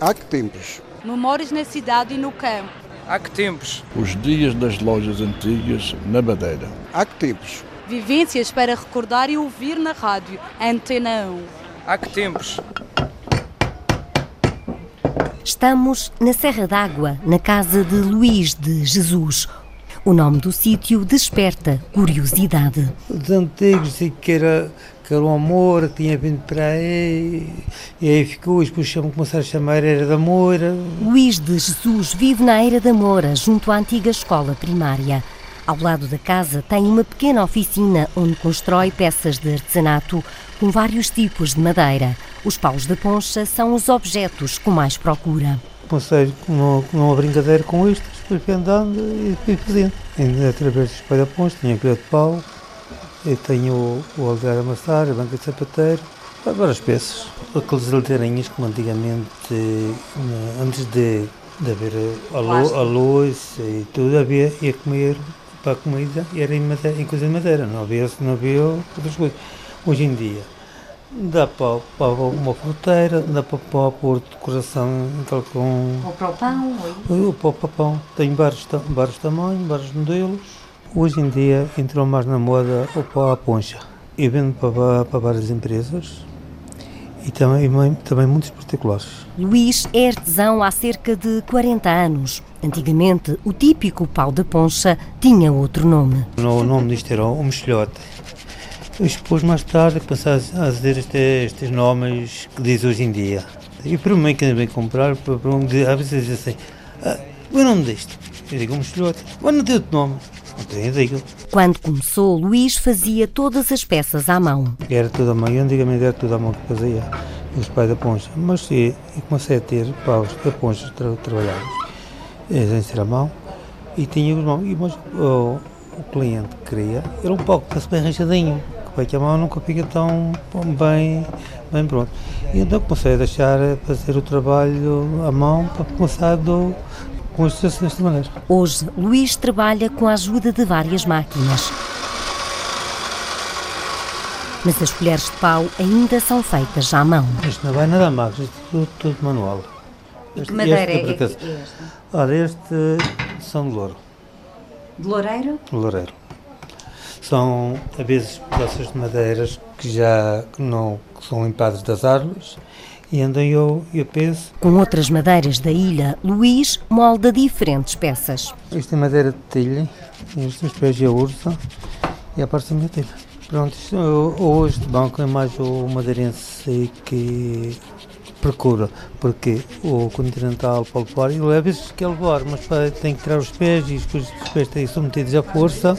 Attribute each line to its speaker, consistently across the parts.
Speaker 1: Há que tempos?
Speaker 2: Memórias na cidade e no campo.
Speaker 3: Há que tempos?
Speaker 4: Os dias das lojas antigas na Madeira.
Speaker 1: Há que tempos?
Speaker 2: Vivências para recordar e ouvir na rádio. Antena 1.
Speaker 3: Há que tempos?
Speaker 5: Estamos na Serra d'Água, na casa de Luís de Jesus. O nome do sítio desperta curiosidade.
Speaker 6: Os antigos diziam que era, era um amor, que tinha vindo para aí, e aí ficou, depois chamam, começaram a chamar Era da Moura.
Speaker 5: Luís de Jesus vive na Eira da Moura, junto à antiga escola primária. Ao lado da casa tem uma pequena oficina onde constrói peças de artesanato com vários tipos de madeira. Os paus da poncha são os objetos com mais procura.
Speaker 6: Comecei numa, numa brincadeira com isto, depois fui andando e fui fazendo. Através dos poncha, tinha colher de pau, eu tenho o, o aldear a amassar, a banca de sapateiro, várias peças. Aqueles aldeirinhas como antigamente, antes de, de haver a, lu- a luz e tudo, havia, ia comer para a comida e era em, madeira, em coisa de madeira, não havia, não havia outras coisas. Hoje em dia, dá para, para uma fruteira, dá para, para pôr decoração tal com
Speaker 5: Ou para o pão,
Speaker 6: o pó papão. Tem vários, vários tamanhos, vários modelos. Hoje em dia entrou mais na moda o pó à poncha. Eu vendo para, para várias empresas e também, e também muitos particulares.
Speaker 5: Luís é artesão há cerca de 40 anos. Antigamente, o típico pau da poncha tinha outro nome.
Speaker 6: O nome disto era o mexilhote. Depois, mais tarde, passaram a dizer este, estes nomes que diz hoje em dia. E para mim, que vem comprar, para, um, às vezes diz assim: ah, o nome disto? Eu digo um mexilhote. Mas não tem outro nome.
Speaker 5: Quando começou, Luís fazia todas as peças à mão.
Speaker 6: Era tudo à mão, eu antigamente era tudo à mão que fazia, os pais da poncha. Mas e comecei a ter paus da poncha tra, trabalhados, em ser à mão, e tinha os mãos. E, mas o, o cliente que queria era um pau que fosse bem rachadinho, que que a mão nunca fica tão bem, bem pronto. E então comecei a deixar a fazer o trabalho à mão para começar do, com isto desta maneira.
Speaker 5: Hoje, Luís trabalha com a ajuda de várias máquinas. Mas as colheres de pau ainda são feitas à mão.
Speaker 6: Isto não vai nada a máquina, isto é tudo, tudo manual. Este- este por acaso-
Speaker 5: esta?
Speaker 6: Ora, este são de louro,
Speaker 5: De loureiro?
Speaker 6: de loureiro. São, às vezes, peças de madeiras que já que não que são limpadas das árvores e andam eu, eu penso,
Speaker 5: Com outras madeiras da ilha, Luís molda diferentes peças.
Speaker 6: isto é madeira de tilha, estes pés é ursa e a parte da tilha. Pronto, isto, hoje de banco é mais o madeirense que procura, porque o continental para levar, ele às vezes quer levar, mas tem que tirar os pés e os pés têm submetidos à força.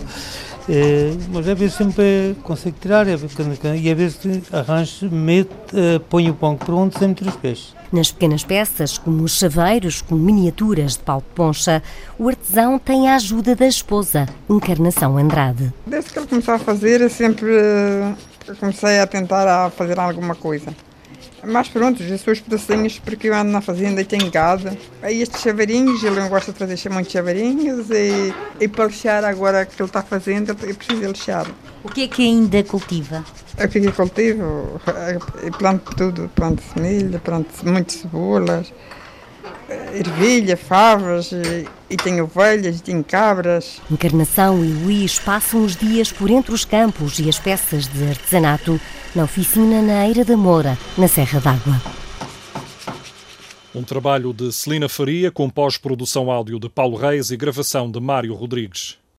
Speaker 6: Eh, mas às vezes sempre consegue tirar e às vezes, e às vezes arranja, mete, eh, põe o pão pronto sem meter os pés.
Speaker 5: Nas pequenas peças, como os chaveiros com miniaturas de pau de poncha, o artesão tem a ajuda da esposa, Encarnação Andrade.
Speaker 7: Desde que ele começou a fazer, eu sempre eh, comecei a tentar a fazer alguma coisa. Mas pronto, as suas pedacinhos, porque eu ando na fazenda e tenho gado. Aí estes chaveirinhos, ele não gosta de fazer muitos chaveirinhos e, e para lixar agora que ele está fazendo, eu preciso de lixar.
Speaker 8: O que é que ainda cultiva?
Speaker 7: Eu fico e cultivo eh, e planto tudo, planto milho, planto muitas cebolas, eh, ervilha, favas e, e tenho ovelhas, e tenho cabras.
Speaker 5: Encarnação e Luís passam os dias por entre os campos e as peças de artesanato na oficina na Eira da Moura, na Serra d'Água.
Speaker 9: Um trabalho de Celina Faria com pós-produção áudio de Paulo Reis e gravação de Mário Rodrigues.